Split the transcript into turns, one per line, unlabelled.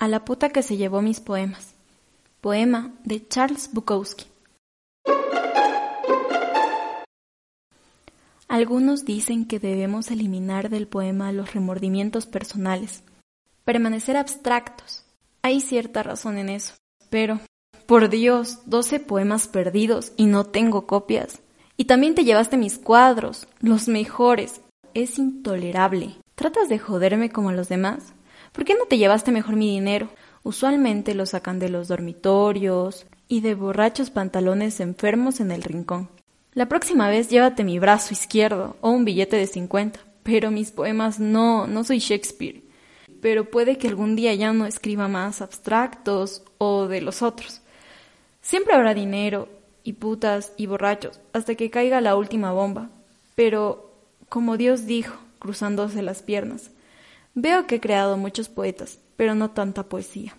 A la puta que se llevó mis poemas. Poema de Charles Bukowski. Algunos dicen que debemos eliminar del poema los remordimientos personales, permanecer abstractos. Hay cierta razón en eso, pero, por Dios, doce poemas perdidos y no tengo copias. Y también te llevaste mis cuadros, los mejores. Es intolerable. ¿Tratas de joderme como los demás? ¿Por qué no te llevaste mejor mi dinero? Usualmente lo sacan de los dormitorios y de borrachos pantalones enfermos en el rincón. La próxima vez llévate mi brazo izquierdo o un billete de cincuenta. Pero mis poemas no, no soy Shakespeare. Pero puede que algún día ya no escriba más abstractos o de los otros. Siempre habrá dinero y putas y borrachos hasta que caiga la última bomba. Pero, como Dios dijo, cruzándose las piernas, Veo que he creado muchos poetas, pero no tanta poesía.